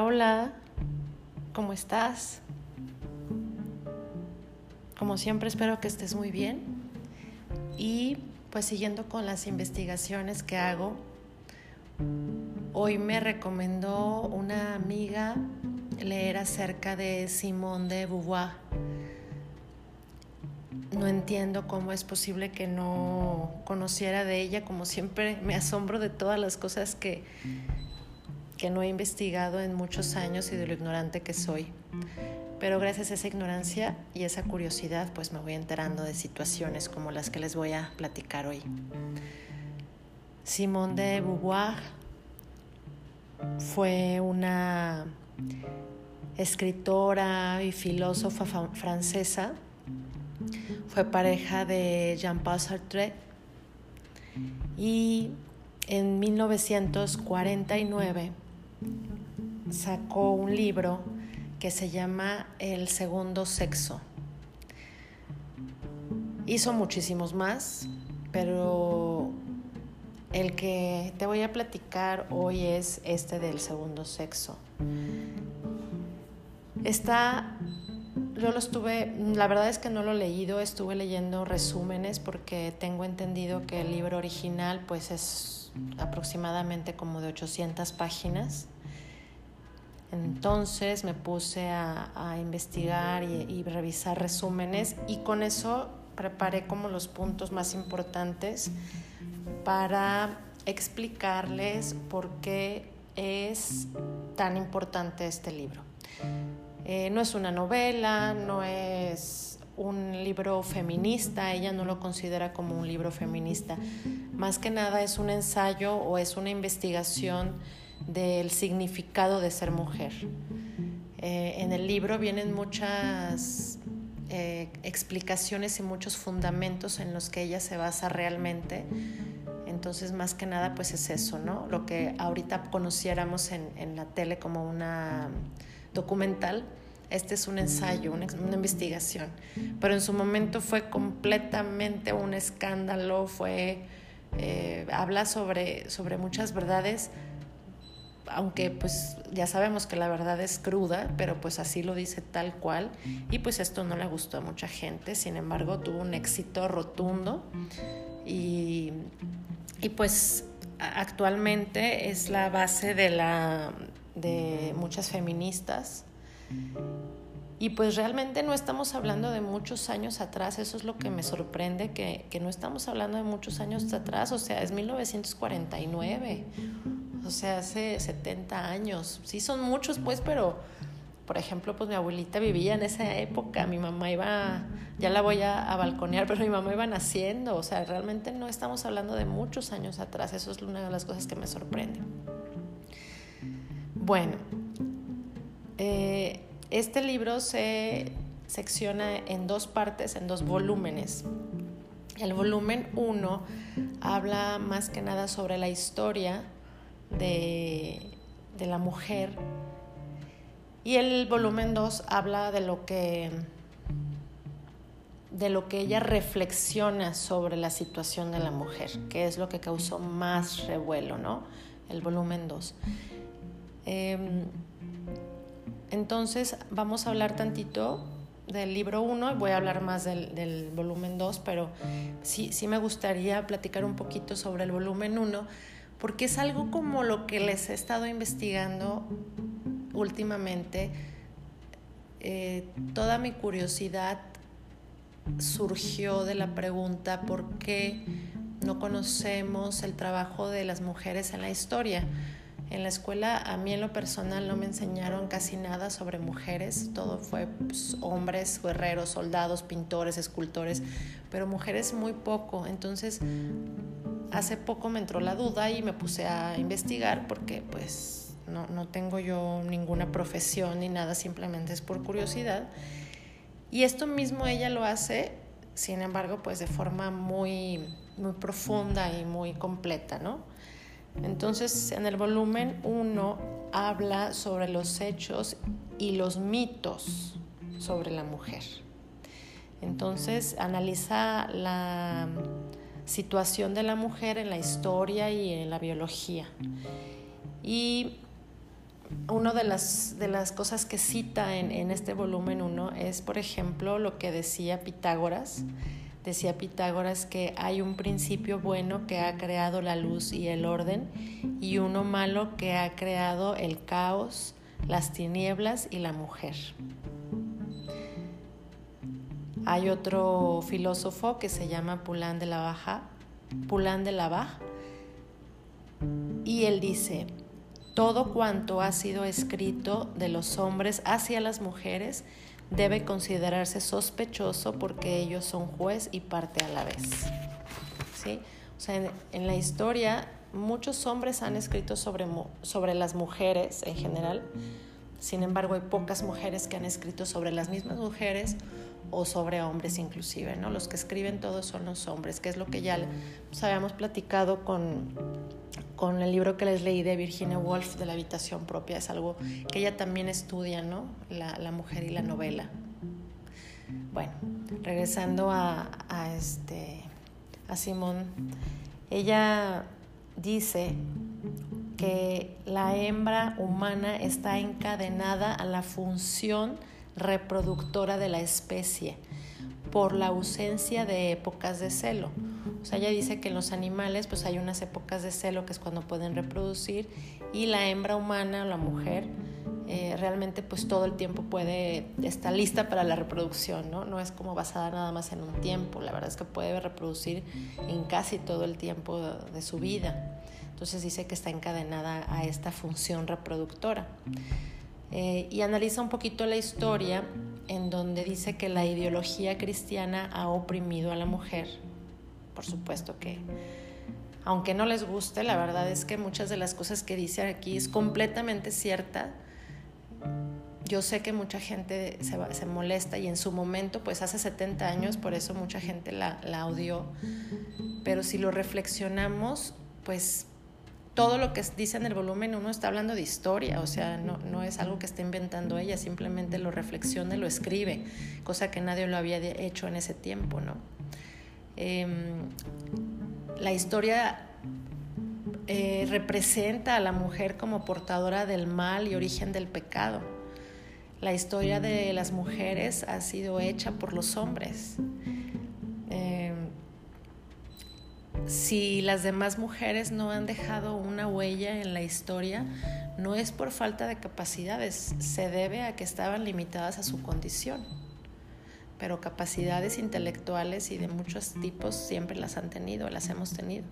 Hola, ¿cómo estás? Como siempre espero que estés muy bien y pues siguiendo con las investigaciones que hago, hoy me recomendó una amiga leer acerca de Simone de Beauvoir. No entiendo cómo es posible que no conociera de ella, como siempre me asombro de todas las cosas que que no he investigado en muchos años y de lo ignorante que soy. Pero gracias a esa ignorancia y esa curiosidad, pues me voy enterando de situaciones como las que les voy a platicar hoy. Simone de Beauvoir fue una escritora y filósofa francesa. Fue pareja de Jean-Paul Sartre y en 1949 sacó un libro que se llama El segundo sexo. Hizo muchísimos más, pero el que te voy a platicar hoy es este del segundo sexo. Está, yo lo estuve, la verdad es que no lo he leído, estuve leyendo resúmenes porque tengo entendido que el libro original pues es aproximadamente como de 800 páginas entonces me puse a, investigar y, revisar resúmenes y con eso preparé como los puntos más importantes para explicarles por qué es tan importante este libro. Eh, no es una novela, no es un libro feminista, ella no lo considera como un libro feminista. Más que nada es un ensayo o es una investigación del significado de ser mujer. Eh, en el libro vienen muchas eh, explicaciones y muchos fundamentos en los que ella se basa realmente. Entonces, más que nada, pues es eso, ¿no? Lo que ahorita conociéramos en, la tele como una documental, este es un ensayo, una, investigación. Pero en su momento fue completamente un escándalo, fue, eh, habla sobre, sobre muchas verdades aunque pues ya sabemos que la verdad es cruda, pero pues así lo dice tal cual y pues esto no le gustó a mucha gente, sin embargo tuvo un éxito rotundo y, y pues actualmente es la base de, la, de muchas feministas y pues realmente no estamos hablando de muchos años atrás, eso es lo que me sorprende, que, no estamos hablando de muchos años atrás, o sea, es 1949 o sea, hace 70 años. Sí, son muchos, pues, pero, por ejemplo, pues mi abuelita vivía en esa época, mi mamá iba, ya la voy a, balconear, pero mi mamá iba naciendo, o sea, realmente no estamos hablando de muchos años atrás, eso es una de las cosas que me sorprende. Bueno, eh, este libro se secciona en dos partes, en dos volúmenes. El volumen 1 habla más que nada sobre la historia de, la mujer. Y el volumen 2 habla de lo que de lo que ella reflexiona sobre la situación de la mujer, que es lo que causó más revuelo, ¿no? El volumen 2. Em, entonces, vamos a hablar tantito del libro 1 y voy a hablar más del, volumen 2, pero sí, sí me gustaría platicar un poquito sobre el volumen 1 porque es algo como lo que les he estado investigando últimamente. Eh, toda mi curiosidad surgió de la pregunta por qué no conocemos el trabajo de las mujeres en la historia. En la escuela a mí en lo personal no me enseñaron casi nada sobre mujeres, todo fue pues, hombres, guerreros, soldados, pintores, escultores, pero mujeres muy poco. Entonces hace poco me entró la duda y me puse a investigar porque pues no, no tengo yo ninguna profesión ni nada, simplemente es por curiosidad. Y esto mismo ella lo hace, sin embargo, pues de forma muy, muy profunda y muy completa, ¿no? Entonces, en el volumen 1 habla sobre los hechos y los mitos sobre la mujer. Entonces, analiza la situación de la mujer en la historia y en la biología. Y una de las, de las cosas que cita en, en este volumen 1 es, por ejemplo, lo que decía Pitágoras. Decía Pitágoras que hay un principio bueno que ha creado la luz y el orden y uno malo que ha creado el caos, las tinieblas y la mujer. Hay otro filósofo que se llama Pulán de la Baja, Pulán de la Baja, y él dice, todo cuanto ha sido escrito de los hombres hacia las mujeres debe considerarse sospechoso porque ellos son juez y parte a la vez. ¿Sí? O sea, en, la historia muchos hombres han escrito sobre, sobre las mujeres en general, sin embargo hay pocas mujeres que han escrito sobre las mismas mujeres o sobre hombres inclusive, ¿no? Los que escriben todos son los hombres, que es lo que ya habíamos platicado con, con el libro que les leí de Virginia Woolf de la habitación propia, es algo que ella también estudia, ¿no? La, mujer y la novela. Bueno, regresando a, este, a Simón, ella dice que la hembra humana está encadenada a la función reproductora de la especie por la ausencia de épocas de celo. O sea, ella dice que en los animales pues hay unas épocas de celo que es cuando pueden reproducir y la hembra humana o la mujer eh, realmente pues todo el tiempo puede estar lista para la reproducción, ¿no? No es como basada nada más en un tiempo, la verdad es que puede reproducir en casi todo el tiempo de su vida. Entonces dice que está encadenada a esta función reproductora. Eh, y analiza un poquito la historia en donde dice que la ideología cristiana ha oprimido a la mujer. Por supuesto que, aunque no les guste, la verdad es que muchas de las cosas que dice aquí es completamente cierta. Yo sé que mucha gente se, se molesta y en su momento, pues hace 70 años, por eso mucha gente la, la odió. Pero si lo reflexionamos, pues todo lo que dice en el volumen uno está hablando de historia, o sea, no, es algo que esté inventando ella, simplemente lo reflexiona y lo escribe, cosa que nadie lo había hecho en ese tiempo, ¿no? Em, la historia eh, representa a la mujer como portadora del mal y origen del pecado. La historia de las mujeres ha sido hecha por los hombres si las demás mujeres no han dejado una huella en la historia, no es por falta de capacidades, se debe a que estaban limitadas a su condición. Pero capacidades intelectuales y de muchos tipos siempre las han tenido, las hemos tenido.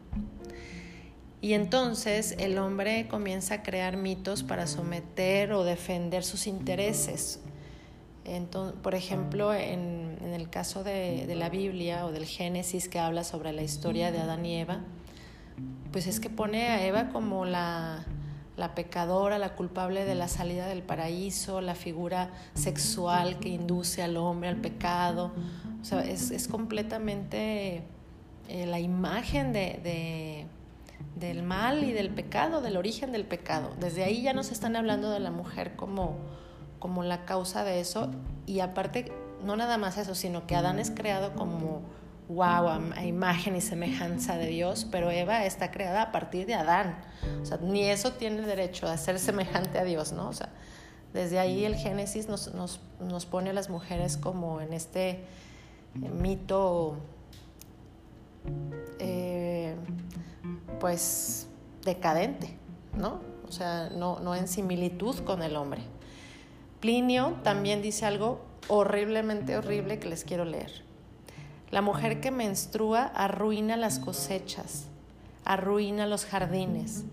Y entonces el hombre comienza a crear mitos para someter o defender sus intereses por ejemplo, en, el caso de, la Biblia o del Génesis que habla sobre la historia de Adán y Eva, pues es que pone a Eva como la, pecadora, la culpable de la salida del paraíso, la figura sexual que induce al hombre al pecado. O sea, es, completamente eh, la imagen de, del mal y del pecado, del origen del pecado. Desde ahí ya nos están hablando de la mujer como como la causa de eso y aparte no nada más eso, sino que Adán es creado como wow, a, imagen y semejanza de Dios, pero Eva está creada a partir de Adán. O sea, ni eso tiene derecho a ser semejante a Dios, ¿no? O sea, desde ahí el Génesis nos, nos, nos pone a las mujeres como en este eh, mito, eh, pues, decadente, ¿no? O sea, no, no en similitud con el hombre. Plinio también dice algo horriblemente horrible que les quiero leer. La mujer que menstrua arruina las cosechas, arruina los jardines.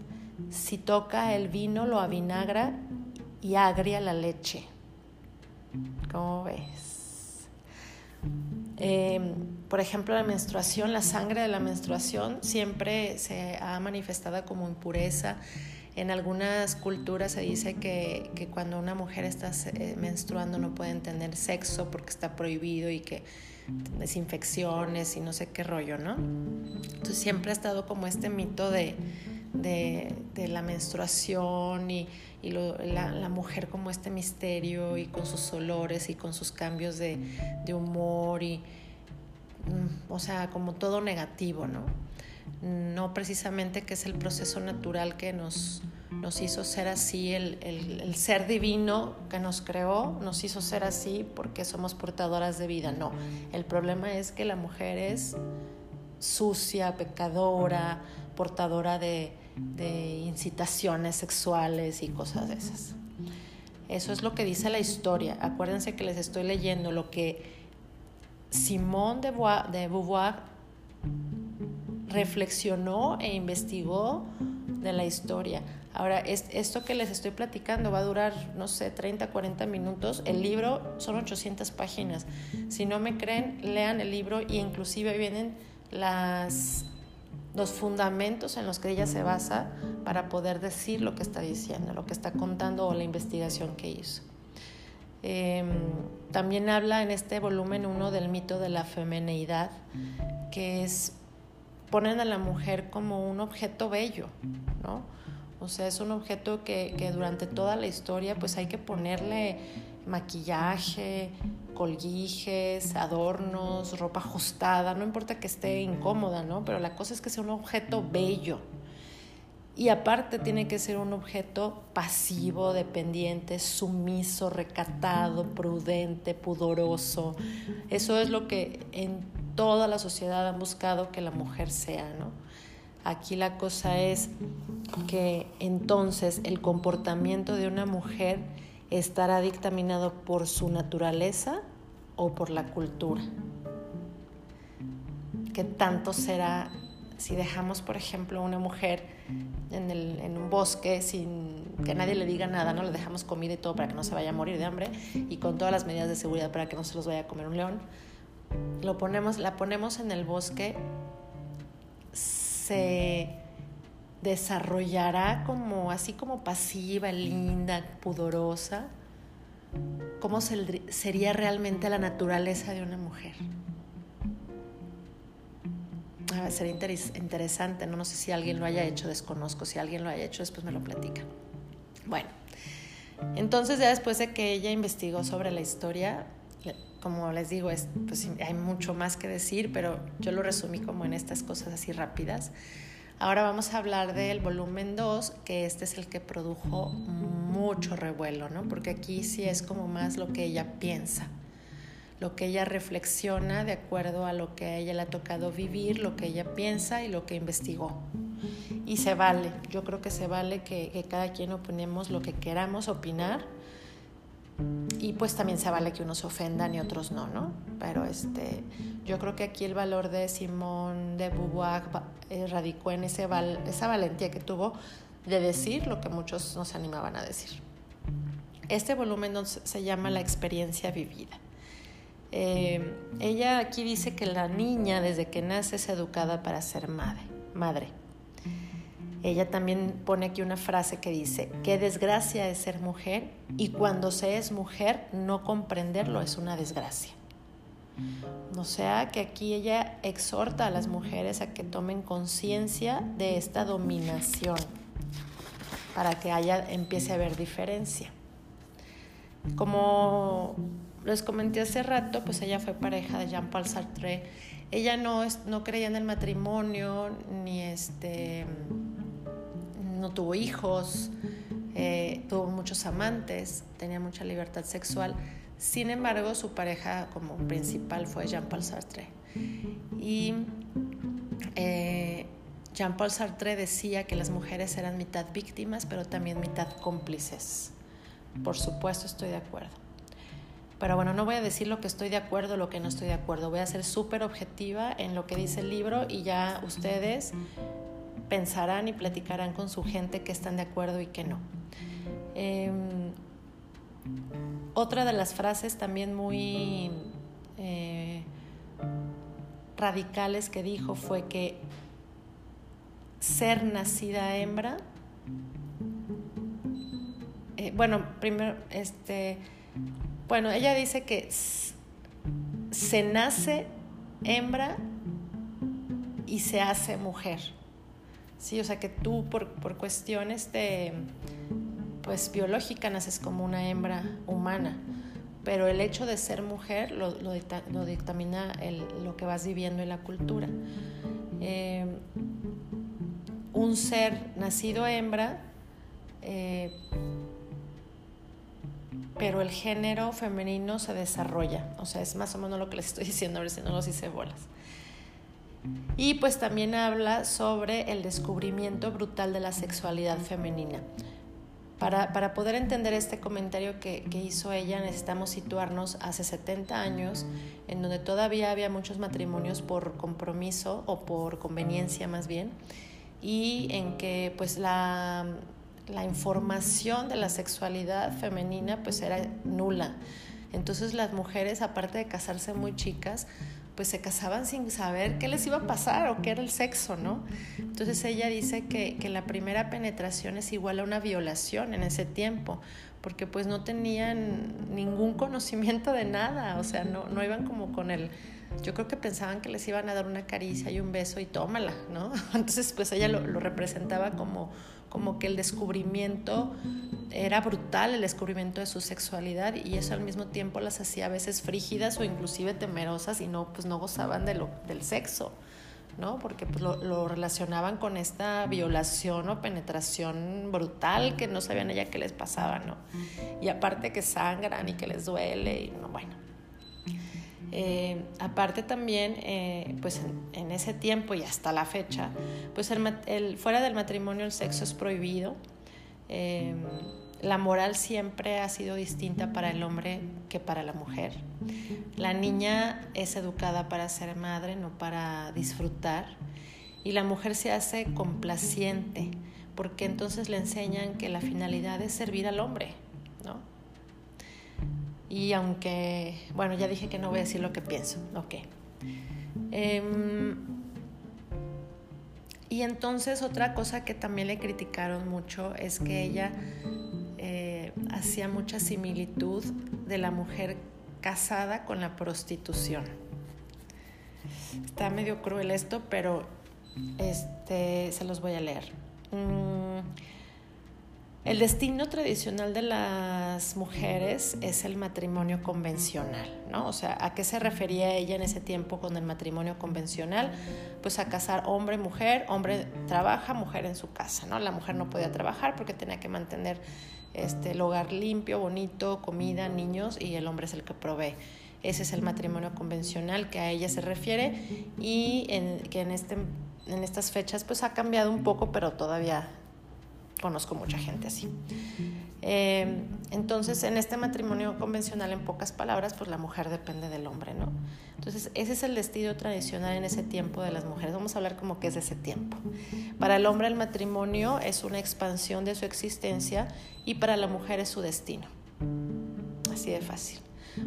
Si toca el vino lo avinagra y agria la leche. ¿Cómo ves? Em, por ejemplo, la menstruación, la sangre de la menstruación siempre se ha manifestado como impureza, en algunas culturas se dice que, que cuando una mujer está eh, menstruando no pueden tener sexo porque está prohibido y que desinfecciones y no sé qué rollo, ¿no? Entonces siempre ha estado como este mito de, de, la menstruación y, y la, la, mujer como este misterio y con sus olores y con sus cambios de, de humor y, mm, o sea, como todo negativo, ¿no? No precisamente que es el proceso natural que nos, nos hizo ser así, el, el, ser divino que nos creó nos hizo ser así porque somos portadoras de vida. No, el problema es que la mujer es sucia, pecadora, portadora de, de incitaciones sexuales y cosas de esas. Eso es lo que dice la historia. Acuérdense que les estoy leyendo lo que Simone de Beauvoir reflexionó e investigó de la historia. Ahora, esto que les estoy platicando va a durar, no sé, 30, 40 minutos. El libro son 800 páginas. Si no me creen, lean el libro y inclusive vienen las, los fundamentos en los que ella se basa para poder decir lo que está diciendo, lo que está contando o la investigación que hizo. Em, también habla en este volumen uno del mito de la femineidad, que es ponen a la mujer como un objeto bello, ¿no? O sea, es un objeto que, que durante toda la historia pues hay que ponerle maquillaje, colguijes, adornos, ropa ajustada, no importa que esté incómoda, ¿no? Pero la cosa es que sea un objeto bello. Y aparte tiene que ser un objeto pasivo, dependiente, sumiso, recatado, prudente, pudoroso. Eso es lo que en toda la sociedad han buscado que la mujer sea, ¿no? Aquí la cosa es que entonces el comportamiento de una mujer estará dictaminado por su naturaleza o por la cultura. ¿Qué tanto será si dejamos, por ejemplo, una mujer en, un bosque sin que nadie le diga nada, ¿no? Le dejamos comida y todo para que no se vaya a morir de hambre y con todas las medidas de seguridad para que no se los vaya a comer un león. Lo ponemos, la ponemos en el bosque se desarrollará como así como pasiva, linda, pudorosa, cómo sería realmente la naturaleza de una mujer. Ah, sería interesante, ¿no? no sé si alguien lo haya hecho, desconozco, si alguien lo haya hecho, después me lo platica. Bueno, entonces ya después de que ella investigó sobre la historia, como les digo, es, pues, hay mucho más que decir, pero yo lo resumí como en estas cosas así rápidas. Ahora vamos a hablar del volumen 2, que este es el que produjo mucho revuelo, ¿no? Porque aquí sí es como más lo que ella piensa, lo que ella reflexiona de acuerdo a lo que a ella le ha tocado vivir, lo que ella piensa y lo que investigó. Y se vale, yo creo que se vale que, que cada quien opinemos lo que queramos opinar y pues también se vale que unos ofendan y otros no, ¿no? Pero este, yo creo que aquí el valor de Simón de Beauvoir eh, radicó en ese esa valentía que tuvo de decir lo que muchos no se animaban a decir. Este volumen se llama La experiencia vivida. Eh, ella aquí dice que la niña desde que nace es educada para ser madre. madre ella también pone aquí una frase que dice, qué desgracia es ser mujer y cuando se es mujer no comprenderlo es una desgracia. O sea que aquí ella exhorta a las mujeres a que tomen conciencia de esta dominación para que haya, empiece a haber diferencia. Como les comenté hace rato, pues ella fue pareja de Jean-Paul Sartre. Ella no, no creía en el matrimonio, ni este no tuvo hijos, eh, tuvo muchos amantes, tenía mucha libertad sexual. Sin embargo, su pareja como principal fue Jean-Paul Sartre. Y eh, Jean-Paul Sartre decía que las mujeres eran mitad víctimas, pero también mitad cómplices. Por supuesto, estoy de acuerdo. Pero bueno, no voy a decir lo que estoy de acuerdo lo que no estoy de acuerdo. Voy a ser súper objetiva en lo que dice el libro y ya ustedes pensarán y platicarán con su gente que están de acuerdo y que no. Em, otra de las frases también muy eh, radicales que dijo fue que ser nacida hembra, eh, bueno, primero, este, bueno, ella dice que se nace hembra y se hace mujer. Sí, o sea que tú por, por cuestiones de, pues biológica naces como una hembra humana, pero el hecho de ser mujer lo, lo, dictamina el, lo que vas viviendo en la cultura. eh, un ser nacido hembra, eh, pero el género femenino se desarrolla. O sea, es más o menos lo que les estoy diciendo, a ver si no los hice bolas. Y pues también habla sobre el descubrimiento brutal de la sexualidad femenina. Para, para poder entender este comentario que, que, hizo ella, necesitamos situarnos hace 70 años, en donde todavía había muchos matrimonios por compromiso o por conveniencia más bien, y en que pues la, la información de la sexualidad femenina pues era nula. Entonces las mujeres, aparte de casarse muy chicas, pues se casaban sin saber qué les iba a pasar o qué era el sexo, ¿no? Entonces ella dice que, que la primera penetración es igual a una violación en ese tiempo, porque pues no tenían ningún conocimiento de nada, o sea, no, no iban como con el... Yo creo que pensaban que les iban a dar una caricia y un beso y tómala, ¿no? Entonces pues ella lo, lo representaba como como que el descubrimiento era brutal, el descubrimiento de su sexualidad y eso al mismo tiempo las hacía a veces frígidas o inclusive temerosas y no, pues no gozaban de lo, del sexo, ¿no? Porque pues lo, lo relacionaban con esta violación o penetración brutal que no sabían ella qué les pasaba, ¿no? Y aparte que sangran y que les duele y no, bueno. Eh, aparte también, eh, pues en, ese tiempo y hasta la fecha, pues fuera del matrimonio el sexo es prohibido. Eh, la moral siempre ha sido distinta para el hombre que para la mujer. La niña es educada para ser madre, no para disfrutar. Y la mujer se hace complaciente, porque entonces le enseñan que la finalidad es servir al hombre, ¿no? Y aunque, bueno, ya dije que no voy a decir lo que pienso, ok. Em, y entonces otra cosa que también le criticaron mucho es que ella eh, hacía mucha similitud de la mujer casada con la prostitución. Está medio cruel esto, pero este, se los voy a leer. Mm, el destino tradicional de las mujeres es el matrimonio convencional, ¿no? O sea, ¿a qué se refería ella en ese tiempo con el matrimonio convencional? Pues a casar hombre-mujer, hombre trabaja, mujer en su casa, ¿no? La mujer no podía trabajar porque tenía que mantener este, el hogar limpio, bonito, comida, niños y el hombre es el que provee. Ese es el matrimonio convencional que a ella se refiere y en, que en, este, en estas fechas pues ha cambiado un poco, pero todavía conozco mucha gente así. Eh, entonces, en este matrimonio convencional, en pocas palabras, pues la mujer depende del hombre, ¿no? Entonces, ese es el destino tradicional en ese tiempo de las mujeres. Vamos a hablar como que es de ese tiempo. Para el hombre el matrimonio es una expansión de su existencia y para la mujer es su destino. Así de fácil.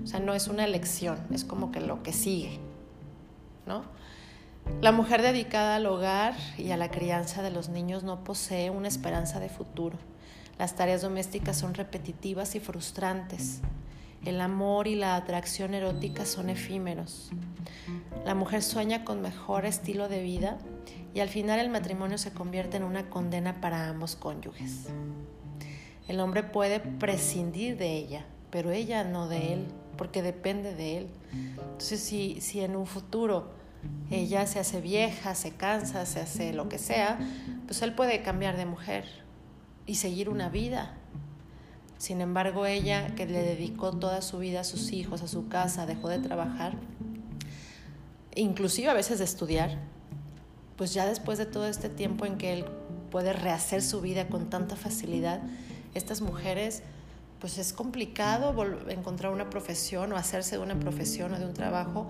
O sea, no es una elección, es como que lo que sigue, ¿no? La mujer dedicada al hogar y a la crianza de los niños no posee una esperanza de futuro. Las tareas domésticas son repetitivas y frustrantes. El amor y la atracción erótica son efímeros. La mujer sueña con mejor estilo de vida y al final el matrimonio se convierte en una condena para ambos cónyuges. El hombre puede prescindir de ella, pero ella no de él, porque depende de él. Entonces, si, si en un futuro ella se hace vieja, se cansa, se hace lo que sea, pues él puede cambiar de mujer y seguir una vida. Sin embargo, ella que le dedicó toda su vida a sus hijos, a su casa, dejó de trabajar, inclusive a veces de estudiar, pues ya después de todo este tiempo en que él puede rehacer su vida con tanta facilidad, estas mujeres, pues es complicado encontrar una profesión o hacerse de una profesión o de un trabajo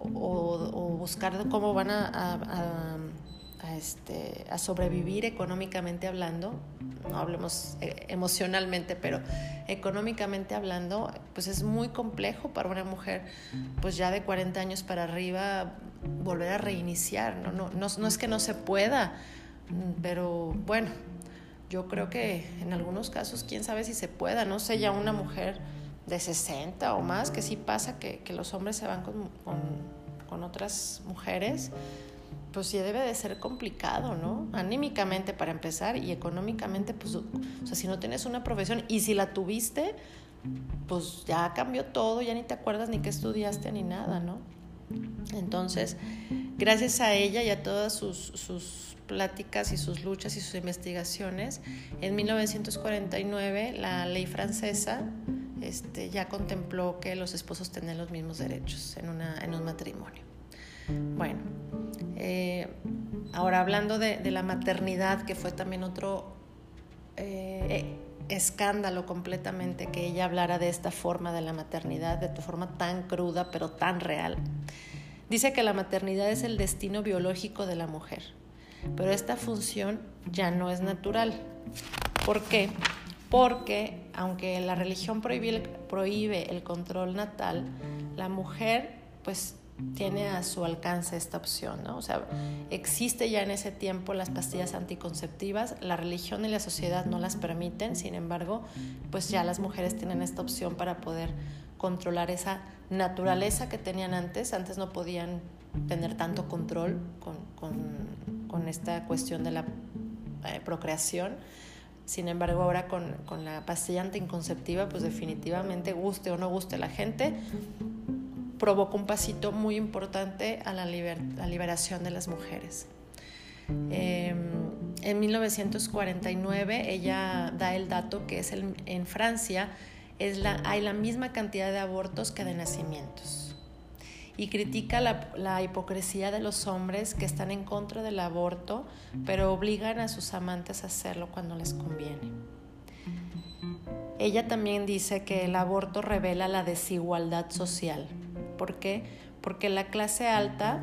o, buscar cómo van a, este, a, sobrevivir económicamente hablando, no hablemos eh, emocionalmente, pero económicamente hablando, pues es muy complejo para una mujer, pues ya de 40 años para arriba, volver a reiniciar, no, no, no es que no se pueda, pero bueno, yo creo que en algunos casos, quién sabe si se pueda, no sé, ya una mujer de 60 o más, que sí pasa que, que los hombres se van con, con, otras mujeres, pues sí debe de ser complicado, ¿no? Anímicamente para empezar y económicamente, pues, o sea, si no tienes una profesión y si la tuviste, pues ya cambió todo, ya ni te acuerdas ni qué estudiaste ni nada, ¿no? Entonces, gracias a ella y a todas sus, sus pláticas y sus luchas y sus investigaciones, en 1949 la ley francesa este, ya contempló que los esposos tenían los mismos derechos en, un matrimonio. Bueno, eh, ahora hablando de, la maternidad, que fue también otro eh, escándalo completamente que ella hablara de esta forma de la maternidad, de forma tan cruda pero tan real. Dice que la maternidad es el destino biológico de la mujer, pero esta función ya no es natural. ¿Por qué? Porque aunque la religión prohíbe, el control natal, la mujer pues tiene a su alcance esta opción, ¿no? O sea, existe ya en ese tiempo las pastillas anticonceptivas, la religión y la sociedad no las permiten, sin embargo, pues ya las mujeres tienen esta opción para poder controlar esa naturaleza que tenían antes, antes no podían tener tanto control con, con, esta cuestión de la eh, procreación. Sin embargo, ahora con, con la pastilla anticonceptiva, pues definitivamente guste o no guste la gente, provocó un pasito muy importante a la, liberación de las mujeres. Em, en 1949 ella da el dato que es en Francia es la, hay la misma cantidad de abortos que de nacimientos y critica la, la, hipocresía de los hombres que están en contra del aborto pero obligan a sus amantes a hacerlo cuando les conviene. Ella también dice que el aborto revela la desigualdad social ¿Por qué? Porque la clase alta,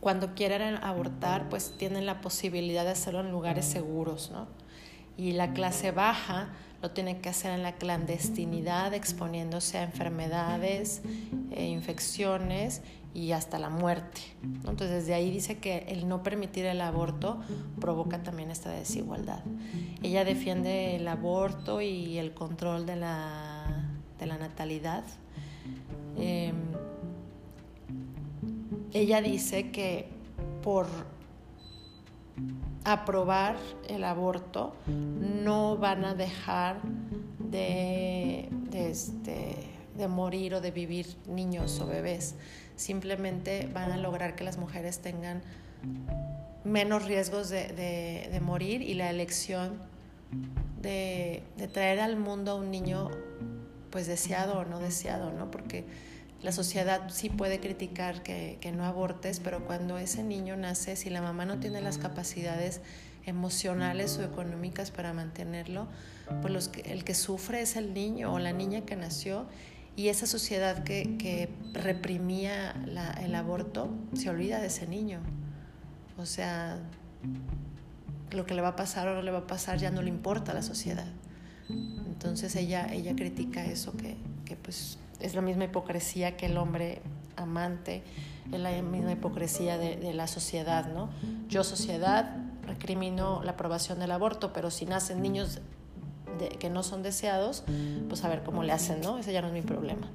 cuando quieren abortar, pues tienen la posibilidad de hacerlo en lugares seguros, ¿no? Y la clase baja lo tiene que hacer en la clandestinidad, exponiéndose a enfermedades, e infecciones y hasta la muerte. Entonces, desde ahí dice que el no permitir el aborto provoca también esta desigualdad. Ella defiende el aborto y el control de la, de la natalidad. Eh, ella dice que por aprobar el aborto no van a dejar de, este, de, morir o de vivir niños o bebés. Simplemente van a lograr que las mujeres tengan menos riesgos de, de morir y la elección de, traer al mundo a un niño pues deseado o no deseado, ¿no? Porque la sociedad sí puede criticar que, no abortes, pero cuando ese niño nace, si la mamá no tiene las capacidades emocionales o económicas para mantenerlo, pues el que sufre es el niño o la niña que nació y esa sociedad que, reprimía el aborto se olvida de ese niño. O sea, lo que le va a pasar o no le va a pasar ya no le importa a la sociedad. Entonces ella, ella critica eso que, que pues es la misma hipocresía que el hombre amante, es la misma hipocresía de, la sociedad, ¿no? Yo, sociedad, recrimino la aprobación del aborto, pero si nacen niños que no son deseados, pues a ver cómo le hacen, ¿no? Ese ya no es mi problema.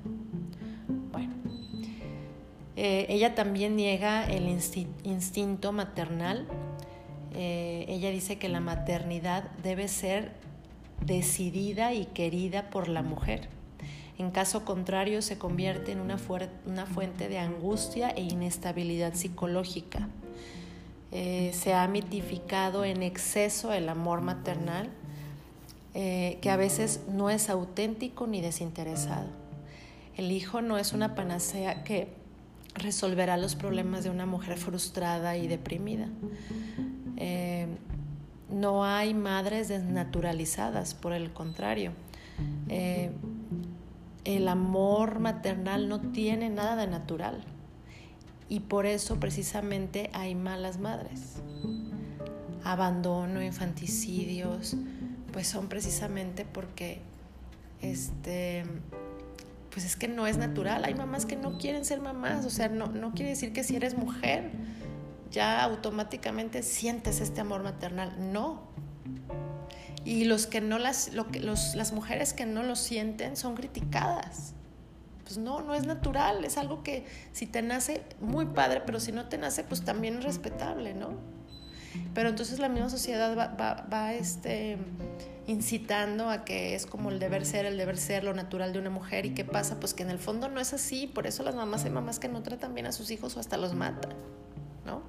Bueno. Eh, ella también niega el instinto maternal. Eh, ella dice que la maternidad debe ser decidida y querida por la mujer en caso contrario, se convierte en una, fuente de angustia e inestabilidad psicológica. Eh, se ha mitificado en exceso el amor maternal, eh, que a veces no es auténtico ni desinteresado. El hijo no es una panacea que resolverá los problemas de una mujer frustrada y deprimida. Eh, no hay madres desnaturalizadas, por el contrario el amor maternal no tiene nada de natural. Y por eso precisamente hay malas madres. Abandono, infanticidios, pues son precisamente porque este pues es que no es natural. Hay mamás que no quieren ser mamás, o sea, no, no quiere decir que si eres mujer ya automáticamente sientes este amor maternal. No, y los que no las, lo que, los, las mujeres que no lo sienten son criticadas. Pues no, no es natural, es algo que si te nace, muy padre, pero si no te nace, pues también es respetable, ¿no? Pero entonces la misma sociedad va, va, va este, incitando a que es como el deber ser, el deber ser, lo natural de una mujer. ¿Y qué pasa? Pues que en el fondo no es así. Por eso las mamás hay mamás que no tratan bien a sus hijos o hasta los matan, ¿no?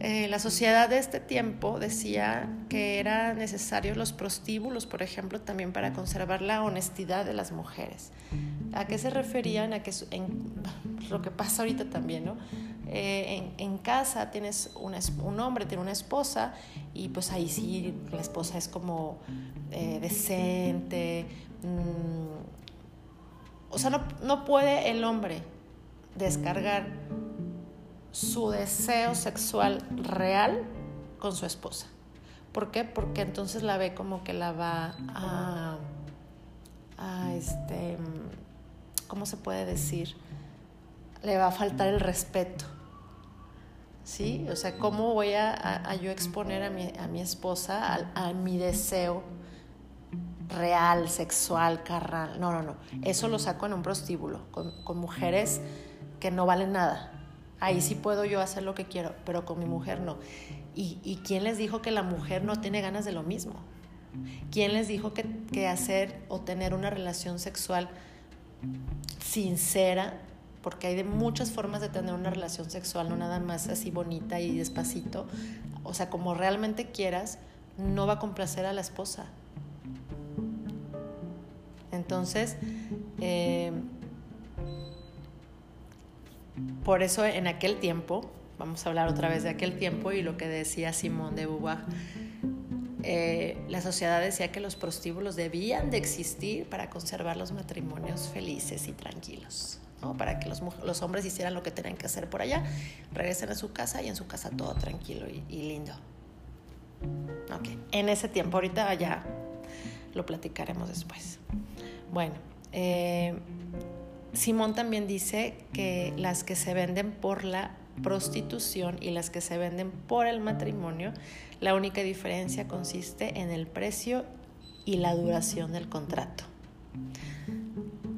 Eh, la sociedad de este tiempo decía que eran necesarios los prostíbulos, por ejemplo, también para conservar la honestidad de las mujeres. ¿A qué se referían? A que en, lo que pasa ahorita también, ¿no? Eh, en, casa tienes un hombre, tiene una esposa y pues ahí sí la esposa es como eh, decente. Mm, o sea, no, no puede el hombre descargar su deseo sexual real con su esposa. ¿Por qué? Porque entonces la ve como que la va a, este, ¿cómo se puede decir? Le va a faltar el respeto. ¿Sí? O sea, ¿cómo voy a, yo exponer a mi, a mi esposa a, mi deseo real, sexual, carnal? No, no, no. Eso lo saco en un prostíbulo, con mujeres que no valen nada. Ahí sí puedo yo hacer lo que quiero, pero con mi mujer no. ¿Y, quién les dijo que la mujer no tiene ganas de lo mismo? ¿Quién les dijo que, que hacer o tener una relación sexual sincera porque hay de muchas formas de tener una relación sexual, no nada más así bonita y despacito. O sea, como realmente quieras, no va a complacer a la esposa. Entonces, eh, por eso en aquel tiempo, vamos a hablar otra vez de aquel tiempo y lo que decía Simón de Beauvoir, eh, la sociedad decía que los prostíbulos debían de existir para conservar los matrimonios felices y tranquilos. para que los, los, hombres hicieran lo que tenían que hacer por allá, regresen a su casa y en su casa todo tranquilo y, lindo. Okay. En ese tiempo, ahorita ya lo platicaremos después. Bueno, eh, Simón también dice que las que se venden por la prostitución y las que se venden por el matrimonio, la única diferencia consiste en el precio y la duración del contrato.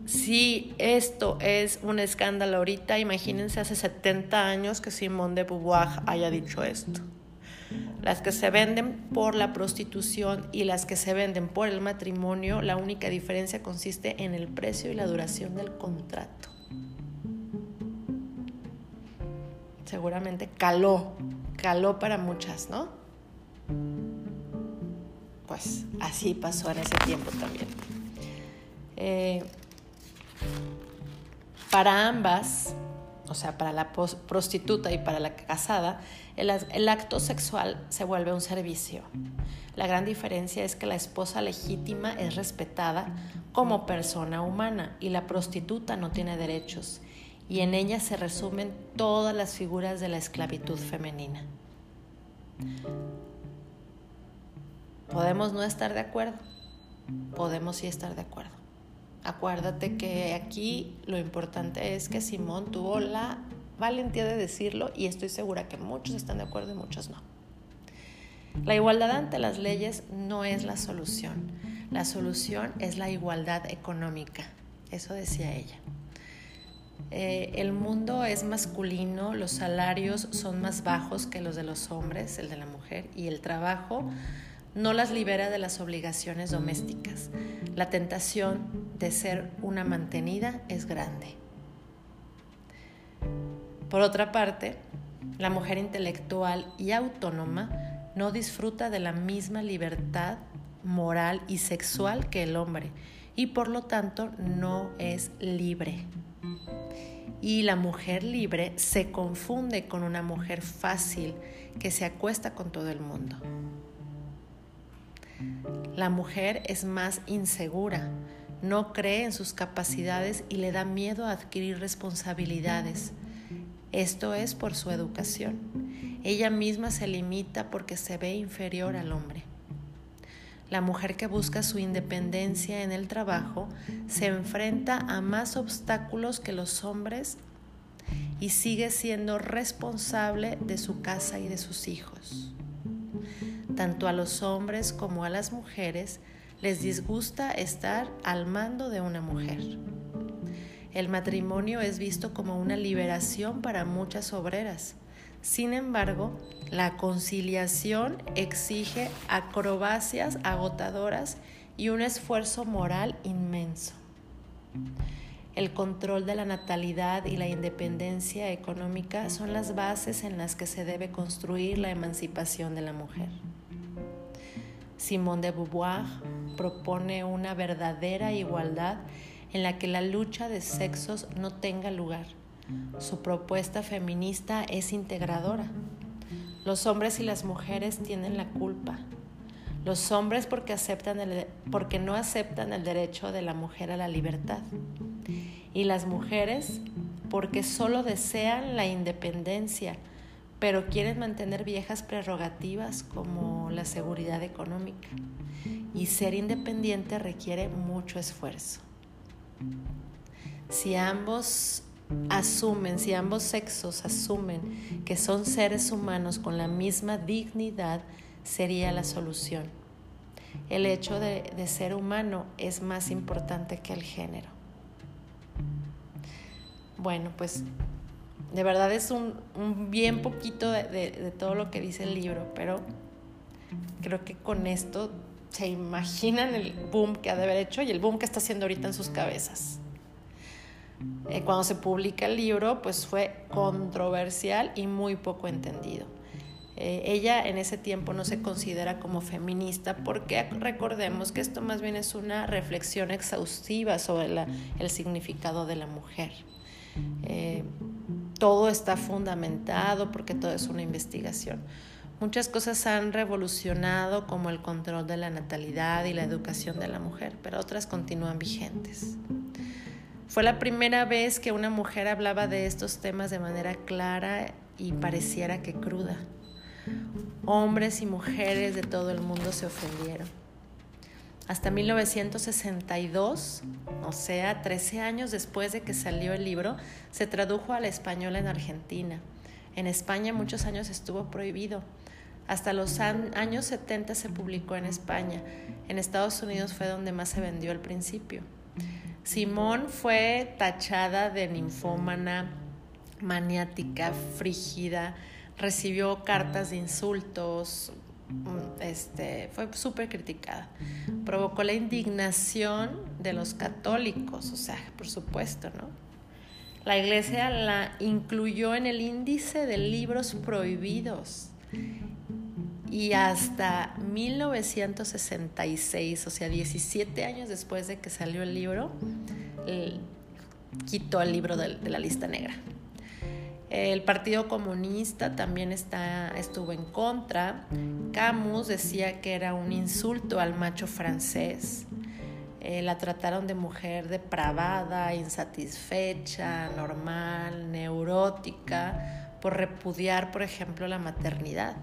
Si esto es un escándalo ahorita, imagínense hace 70 años que Simón de Beauvoir haya dicho esto. Las que se venden por la prostitución y las que se venden por el matrimonio, la única diferencia consiste en el precio y la duración del contrato. Seguramente caló, caló para muchas, ¿no? Pues así pasó en ese tiempo también. Eh, para ambas, o sea, para la prostituta y para la casada, el, acto sexual se vuelve un servicio. La gran diferencia es que la esposa legítima es respetada como persona humana y la prostituta no tiene derechos, y en ella se resumen todas las figuras de la esclavitud femenina. Podemos no estar de acuerdo, podemos sí estar de acuerdo. Acuérdate que aquí lo importante es que Simón tuvo la valentía de decirlo y estoy segura que muchos están de acuerdo y muchos no. La igualdad ante las leyes no es la solución. La solución es la igualdad económica. Eso decía ella. Eh, el mundo es masculino, los salarios son más bajos que los de los hombres, el de la mujer, y el trabajo no las libera de las obligaciones domésticas. La tentación de ser una mantenida es grande. Por otra parte, la mujer intelectual y autónoma no disfruta de la misma libertad moral y sexual que el hombre y por lo tanto no es libre. Y la mujer libre se confunde con una mujer fácil que se acuesta con todo el mundo. La mujer es más insegura, no cree en sus capacidades y le da miedo a adquirir responsabilidades. Esto es por su educación. Ella misma se limita porque se ve inferior al hombre. La mujer que busca su independencia en el trabajo se enfrenta a más obstáculos que los hombres y sigue siendo responsable de su casa y de sus hijos. Tanto a los hombres como a las mujeres les disgusta estar al mando de una mujer. El matrimonio es visto como una liberación para muchas obreras. Sin embargo, la conciliación exige acrobacias agotadoras y un esfuerzo moral inmenso. El control de la natalidad y la independencia económica son las bases en las que se debe construir la emancipación de la mujer. Simone de Beauvoir propone una verdadera igualdad en la que la lucha de sexos no tenga lugar. Su propuesta feminista es integradora. Los hombres y las mujeres tienen la culpa. Los hombres porque, aceptan porque no aceptan el derecho de la mujer a la libertad. Y las mujeres porque solo desean la independencia, pero quieren mantener viejas prerrogativas como la seguridad económica. Y ser independiente requiere mucho esfuerzo. Si ambos asumen, si ambos sexos asumen que son seres humanos con la misma dignidad, sería la solución. El hecho de, ser humano es más importante que el género. Bueno, pues de verdad es un, bien poquito de, todo lo que dice el libro, pero creo que con esto se imaginan el boom que ha de haber hecho y el boom que está haciendo ahorita en sus cabezas. Eh, cuando se publica el libro, pues fue controversial y muy poco entendido. Eh, ella en ese tiempo no se considera como feminista porque recordemos que esto más bien es una reflexión exhaustiva sobre el significado de la mujer. Eh, todo está fundamentado porque todo es una investigación. Muchas cosas han revolucionado como el control de la natalidad y la educación de la mujer, pero otras continúan vigentes. Fue la primera vez que una mujer hablaba de estos temas de manera clara y pareciera que cruda. Hombres y mujeres de todo el mundo se ofendieron. Hasta 1962, o sea, 13 años después de que salió el libro, se tradujo al español en Argentina. En España muchos años estuvo prohibido. Hasta los años 70 se publicó en España. En Estados Unidos fue donde más se vendió al principio. Simón fue tachada de ninfómana, maniática, frígida, recibió cartas de insultos, mm, este, fue súper criticada. Provocó la indignación de los católicos, o sea, por supuesto, ¿no? La iglesia la incluyó en el índice de libros prohibidos y hasta 1966, o sea, 17 años después de que salió el libro, quitó el libro de, la lista negra. El Partido Comunista también está, estuvo en contra. Camus decía que era un insulto al macho francés. Eh, la trataron de mujer depravada, insatisfecha, normal, neurótica, por repudiar, por ejemplo, la maternidad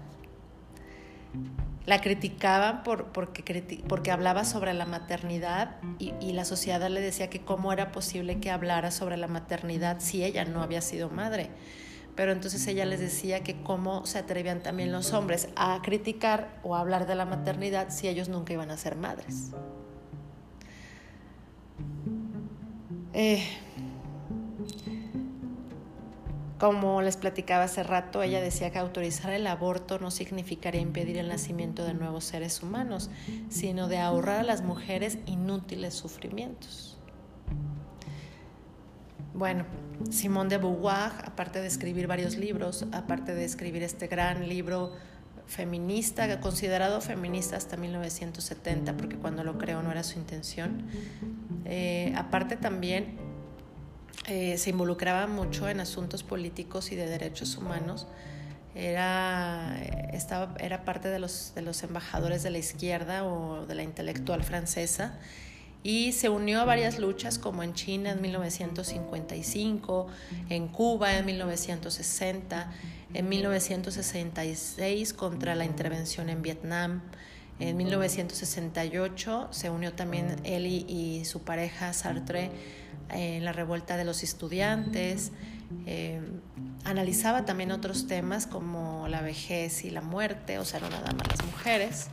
la criticaban por, porque, porque hablaba sobre la maternidad y, y, la sociedad le decía que cómo era posible que hablara sobre la maternidad si ella no había sido madre. Pero entonces ella les decía que cómo se atrevían también los hombres a criticar o a hablar de la maternidad si ellos nunca iban a ser madres. Eh, como les platicaba hace rato, ella decía que autorizar el aborto no significaría impedir el nacimiento de nuevos seres humanos, sino de ahorrar a las mujeres inútiles sufrimientos. Bueno, Simone de Beauvoir, aparte de escribir varios libros, aparte de escribir este gran libro feminista, considerado feminista hasta 1970, porque cuando lo creó no era su intención, eh, aparte también eh, se involucraba mucho en asuntos políticos y de derechos humanos. Era, estaba, era parte de los, de los embajadores de la izquierda o de la intelectual francesa y se unió a varias luchas como en China en 1955, en Cuba en 1960, en 1966 contra la intervención en Vietnam. En 1968 se unió también él y su pareja Sartre en la revuelta de los estudiantes, eh, analizaba también otros temas como la vejez y la muerte, o sea, no nada más las mujeres.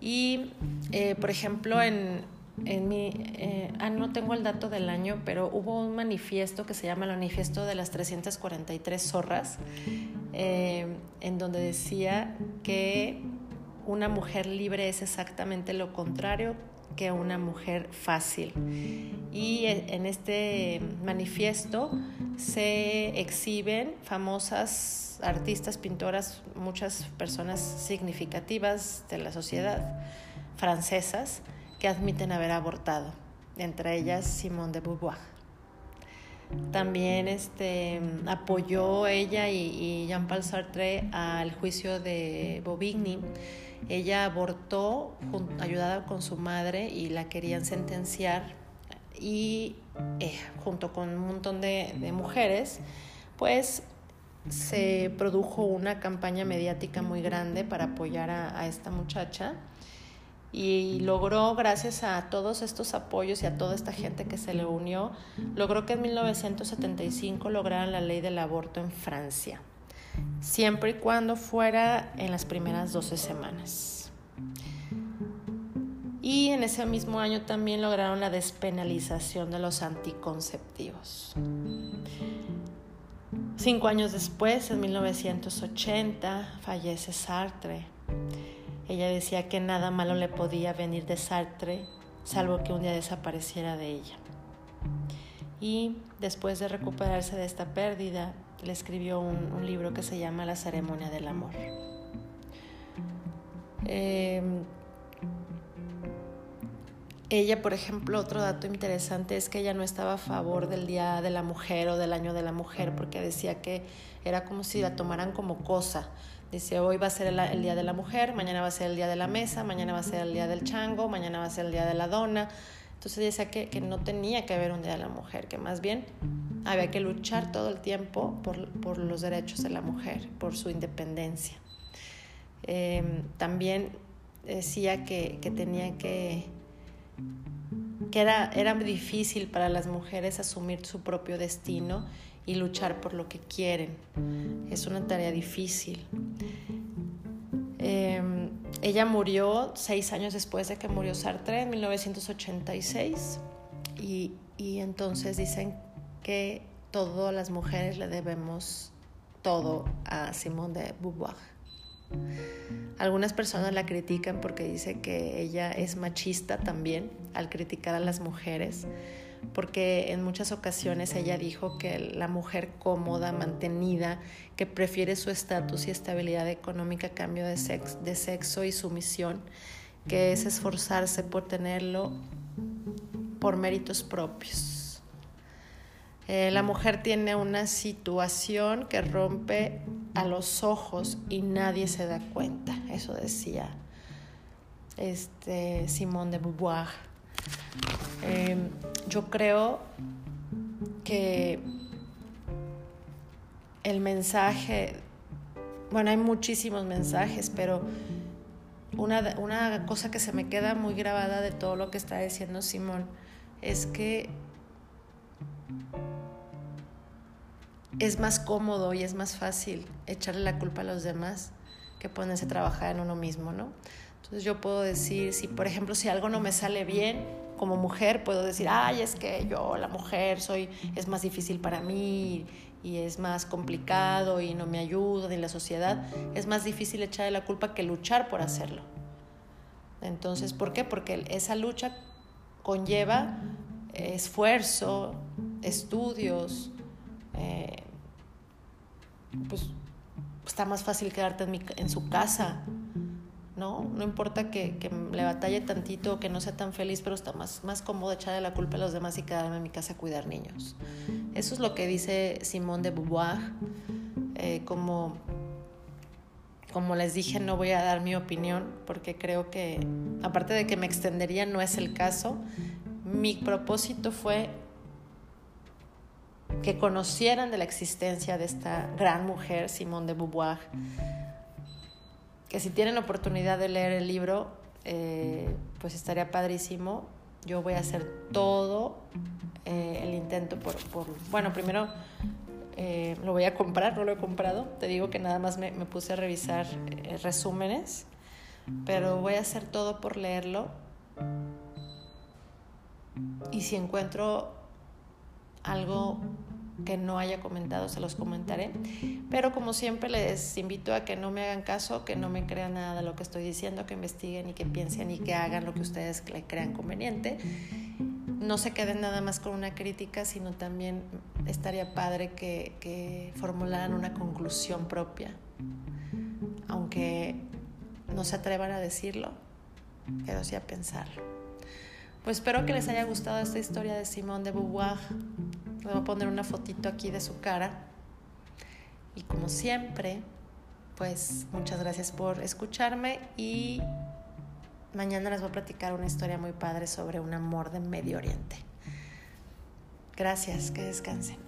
Y, eh, por ejemplo, en, en mi, eh, ah, no tengo el dato del año, pero hubo un manifiesto que se llama el Manifiesto de las 343 Zorras, en donde decía que una mujer libre es exactamente lo contrario que una mujer fácil. Y en este manifiesto se exhiben famosas artistas, pintoras, muchas personas significativas de la sociedad francesas que admiten haber abortado, entre ellas Simone de Beauvoir. También este, apoyó ella y, Jean-Paul Sartre al juicio de Bobigny ella abortó ayudada con su madre y la querían sentenciar. Y eh, junto con un montón de, mujeres, pues se produjo una campaña mediática muy grande para apoyar a, esta muchacha. Y logró, gracias a todos estos apoyos y a toda esta gente que se le unió, logró que en 1975 lograran la ley del aborto en Francia siempre y cuando fuera en las primeras 12 semanas. Y en ese mismo año también lograron la despenalización de los anticonceptivos. Cinco años después, en 1980, fallece Sartre. Ella decía que nada malo le podía venir de Sartre, salvo que un día desapareciera de ella. Y después de recuperarse de esta pérdida, le escribió un, libro que se llama La ceremonia del amor. Em, ella, por ejemplo, otro dato interesante es que ella no estaba a favor del Día de la Mujer o del Año de la Mujer porque decía que era como si la tomaran como cosa. Dice, hoy va a ser el, Día de la Mujer, mañana va a ser el Día de la Mesa, mañana va a ser el Día del Chango, mañana va a ser el Día de la Dona. Entonces decía que, que no tenía que haber un Día de la Mujer, que más bien había que luchar todo el tiempo por, los derechos de la mujer, por su independencia. Em, también decía que, tenía que, que era, era difícil para las mujeres asumir su propio destino y luchar por lo que quieren. Es una tarea difícil. Em, ella murió seis años después de que murió Sartre, en 1986, y, y entonces dicen que todas las mujeres le debemos todo a Simone de Beauvoir. Algunas personas la critican porque dice que ella es machista también al criticar a las mujeres, porque en muchas ocasiones ella dijo que la mujer cómoda, mantenida, que prefiere su estatus y estabilidad económica a cambio de sexo, de sexo y sumisión, que es esforzarse por tenerlo por méritos propios eh, la mujer tiene una situación que rompe a los ojos y nadie se da cuenta. Eso decía este, Simone de Beauvoir. Em, yo creo que el mensaje, bueno, hay muchísimos mensajes, pero una, una cosa que se me queda muy grabada de todo lo que está diciendo Simón es que es más cómodo y es más fácil echarle la culpa a los demás que ponerse a trabajar en uno mismo, ¿no? Entonces yo puedo decir, si por ejemplo, si algo no me sale bien como mujer, puedo decir, ay, es que yo, la mujer, soy, es más difícil para mí y es más complicado y no me ayuda ni la sociedad. Es más difícil echarle la culpa que luchar por hacerlo. Entonces, ¿por qué? Porque esa lucha conlleva esfuerzo, estudios, eh, pues está más fácil quedarte en, su casa, ¿no? No importa que, le batalle tantito, que no sea tan feliz, pero está más, más cómodo echarle la culpa a los demás y quedarme en mi casa a cuidar niños. Eso es lo que dice Simone de Beauvoir. Eh, como, como les dije, no voy a dar mi opinión porque creo que, aparte de que me extendería, no es el caso. Mi propósito fue que conocieran de la existencia de esta gran mujer, Simone de Beauvoir, que si tienen oportunidad de leer el libro, eh, pues estaría padrísimo. Yo voy a hacer todo eh, el intento por, bueno, primero eh, lo voy a comprar, no lo he comprado, te digo que nada más me, me puse a revisar resúmenes, pero voy a hacer todo por leerlo. Y si encuentro algo que no haya comentado, se los comentaré. Pero como siempre les invito a que no me hagan caso, que no me crean nada de lo que estoy diciendo, que investiguen y que piensen y que hagan lo que ustedes le crean conveniente. No se queden nada más con una crítica, sino también estaría padre que, formularan una conclusión propia. Aunque no se atrevan a decirlo, pero sí a pensarlo. Pues espero que les haya gustado esta historia de Simón de Beauvoir. Voy a poner una fotito aquí de su cara. Y como siempre, pues muchas gracias por escucharme y mañana les voy a platicar una historia muy padre sobre un amor de Medio Oriente. Gracias, que descansen.